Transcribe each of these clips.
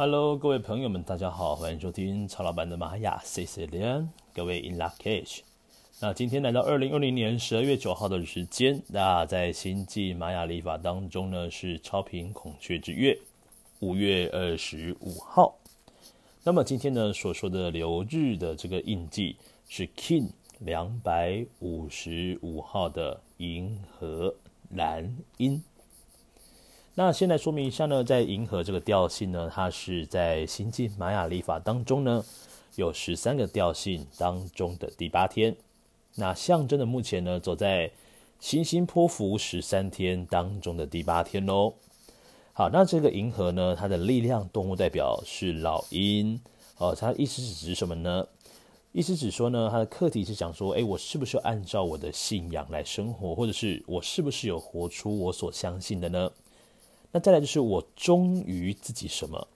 Hello，各位朋友们，大家好，欢迎收听曹老板的玛雅 C C 连，各位 In Lak'ech。那今天来到二零二零年十二月九号的时间，那在星际玛雅历法当中呢是超频孔雀之月，五月二十五号。那么今天呢所说的流日的这个印记是 King 两百五十五号的银河蓝鹰。那先来说明一下呢，在银河这个调性呢，它是在新际玛雅历法当中呢，有十三个调性当中的第八天。那象征的目前呢，走在星星波符十三天当中的第八天喽。好，那这个银河呢，它的力量动物代表是老鹰哦。它意思是指什么呢？意思指说呢，它的课题是讲说，诶，我是不是按照我的信仰来生活，或者是我是不是有活出我所相信的呢？那再来就是我忠于自己什么，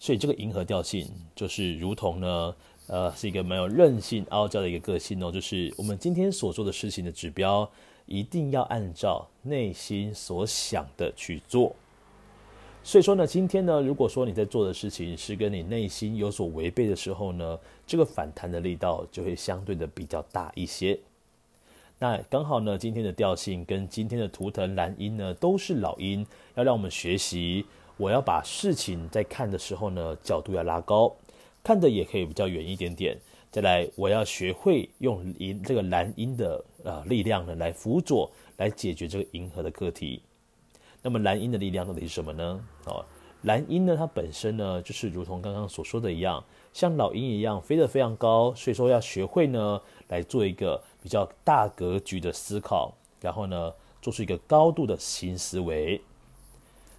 所以这个银河调性就是如同呢，呃，是一个蛮有韧性、傲娇的一个个性哦。就是我们今天所做的事情的指标，一定要按照内心所想的去做。所以说呢，今天呢，如果说你在做的事情是跟你内心有所违背的时候呢，这个反弹的力道就会相对的比较大一些。那刚好呢，今天的调性跟今天的图腾蓝鹰呢，都是老鹰，要让我们学习。我要把事情在看的时候呢，角度要拉高，看的也可以比较远一点点。再来，我要学会用银这个蓝鹰的呃力量呢，来辅佐，来解决这个银河的课题。那么蓝鹰的力量到底是什么呢？哦，蓝鹰呢，它本身呢，就是如同刚刚所说的一样，像老鹰一样飞得非常高，所以说要学会呢，来做一个。比较大格局的思考，然后呢，做出一个高度的新思维。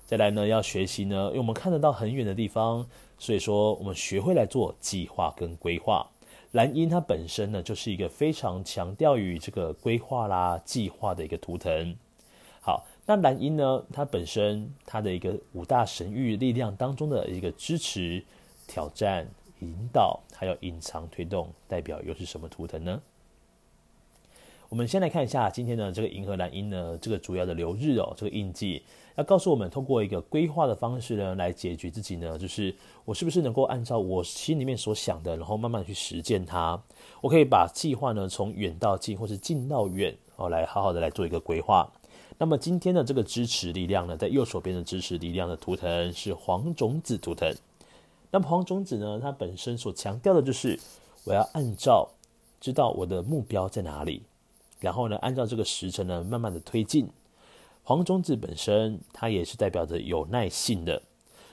再来呢，要学习呢，因为我们看得到很远的地方，所以说我们学会来做计划跟规划。蓝鹰它本身呢，就是一个非常强调于这个规划啦、计划的一个图腾。好，那蓝鹰呢，它本身它的一个五大神域力量当中的一个支持、挑战、引导，还有隐藏推动，代表又是什么图腾呢？我们先来看一下今天的这个银河蓝鹰呢，这个主要的流日哦，这个印记要告诉我们，通过一个规划的方式呢，来解决自己呢，就是我是不是能够按照我心里面所想的，然后慢慢去实践它。我可以把计划呢从远到近，或是近到远哦，来好好的来做一个规划。那么今天的这个支持力量呢，在右手边的支持力量的图腾是黄种子图腾。那么黄种子呢，它本身所强调的就是我要按照知道我的目标在哪里。然后呢，按照这个时辰呢，慢慢的推进。黄种子本身，它也是代表着有耐性的。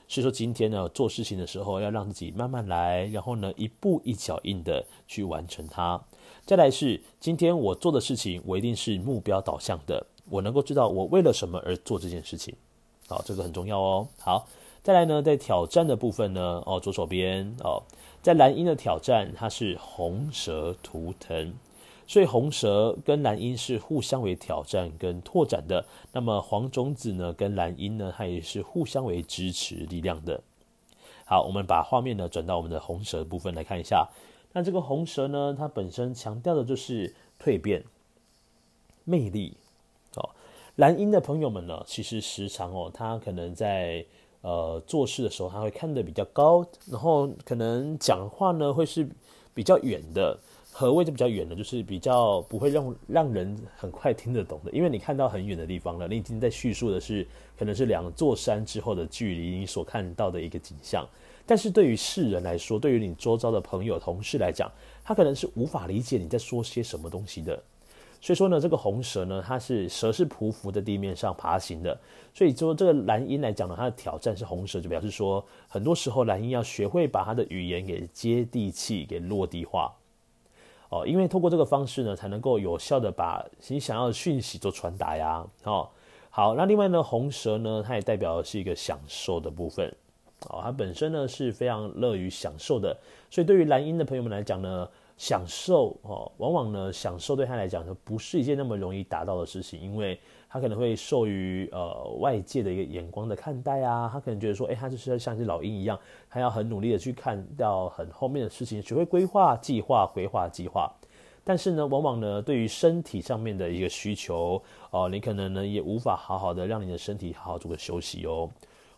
所以说，今天呢，做事情的时候，要让自己慢慢来，然后呢，一步一脚印的去完成它。再来是，今天我做的事情，我一定是目标导向的，我能够知道我为了什么而做这件事情。好，这个很重要哦。好，再来呢，在挑战的部分呢，哦，左手边哦，在蓝鹰的挑战，它是红蛇图腾。所以红蛇跟蓝鹰是互相为挑战跟拓展的，那么黄种子呢跟蓝鹰呢，它也是互相为支持力量的。好，我们把画面呢转到我们的红蛇部分来看一下。那这个红蛇呢，它本身强调的就是蜕变、魅力。蓝鹰的朋友们呢，其实时常哦，他可能在呃做事的时候，他会看得比较高，然后可能讲话呢会是比较远的。何谓就比较远的，就是比较不会让让人很快听得懂的，因为你看到很远的地方了，你已经在叙述的是可能是两座山之后的距离，你所看到的一个景象。但是对于世人来说，对于你周遭的朋友、同事来讲，他可能是无法理解你在说些什么东西的。所以说呢，这个红蛇呢，它是蛇是匍匐在地面上爬行的，所以说这个蓝鹰来讲呢，它的挑战是红蛇，就表示说，很多时候蓝鹰要学会把它的语言给接地气，给落地化。哦，因为透过这个方式呢，才能够有效的把你想要的讯息做传达呀。哦，好，那另外呢，红蛇呢，它也代表的是一个享受的部分。哦，它本身呢是非常乐于享受的，所以对于蓝鹰的朋友们来讲呢，享受哦，往往呢享受对他来讲呢不是一件那么容易达到的事情，因为。他可能会受于呃外界的一个眼光的看待啊，他可能觉得说，哎，他就是要像只老鹰一样，他要很努力的去看到很后面的事情，学会规划、计划、规划、计划。但是呢，往往呢，对于身体上面的一个需求，哦、你可能呢也无法好好的让你的身体好好做个休息哦。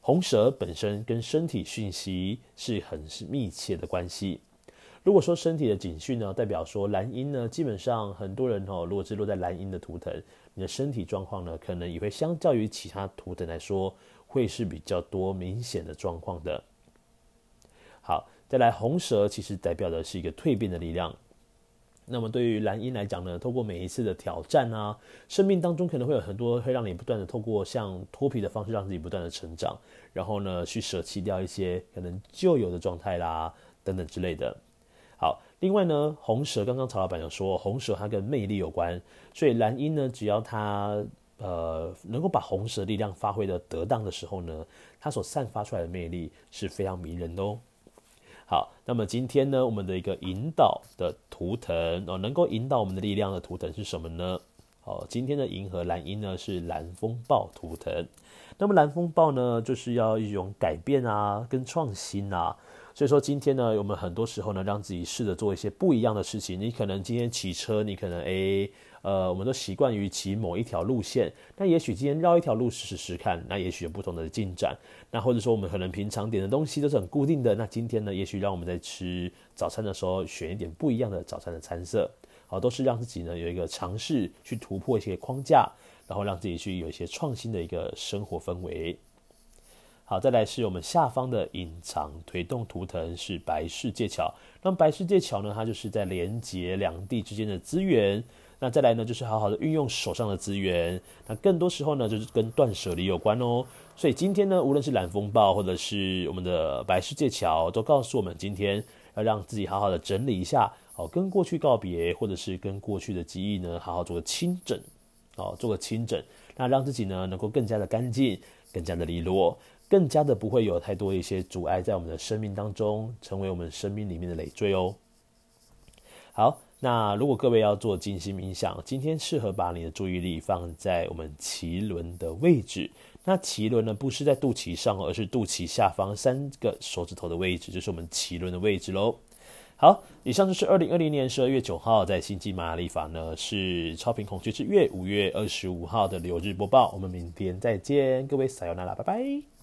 红蛇本身跟身体讯息是很是密切的关系。如果说身体的警讯呢，代表说蓝鹰呢，基本上很多人哦，如果是落在蓝鹰的图腾，你的身体状况呢，可能也会相较于其他图腾来说，会是比较多明显的状况的。好，再来红蛇其实代表的是一个蜕变的力量。那么对于蓝鹰来讲呢，透过每一次的挑战啊，生命当中可能会有很多会让你不断的透过像脱皮的方式，让自己不断的成长，然后呢，去舍弃掉一些可能旧有的状态啦，等等之类的。好，另外呢，红蛇刚刚曹老板有说，红蛇它跟魅力有关，所以蓝鹰呢，只要它呃能够把红蛇力量发挥的得当的时候呢，它所散发出来的魅力是非常迷人的哦。好，那么今天呢，我们的一个引导的图腾哦，能够引导我们的力量的图腾是什么呢？好，今天的银河蓝鹰呢是蓝风暴图腾，那么蓝风暴呢，就是要一种改变啊，跟创新啊。所以说今天呢，我们很多时候呢，让自己试着做一些不一样的事情。你可能今天骑车，你可能诶，呃，我们都习惯于骑某一条路线，那也许今天绕一条路试试看，那也许有不同的进展。那或者说我们可能平常点的东西都是很固定的，那今天呢，也许让我们在吃早餐的时候选一点不一样的早餐的餐色，好，都是让自己呢有一个尝试去突破一些框架，然后让自己去有一些创新的一个生活氛围。好，再来是我们下方的隐藏推动图腾是白世界桥。那白世界桥呢，它就是在连接两地之间的资源。那再来呢，就是好好的运用手上的资源。那更多时候呢，就是跟断舍离有关哦。所以今天呢，无论是蓝风暴或者是我们的白世界桥，都告诉我们今天要让自己好好的整理一下，好，跟过去告别，或者是跟过去的记忆呢，好好做个清整，好，做个清整，那让自己呢能够更加的干净，更加的利落。更加的不会有太多一些阻碍在我们的生命当中，成为我们生命里面的累赘哦。好，那如果各位要做静心冥想，今天适合把你的注意力放在我们脐轮的位置。那脐轮呢，不是在肚脐上，而是肚脐下方三个手指头的位置，就是我们脐轮的位置喽。好，以上就是二零二零年十二月九号在星际玛雅历法呢，是超频孔雀之月五月二十五号的流日播报。我们明天再见，各位撒由那拉，拜拜。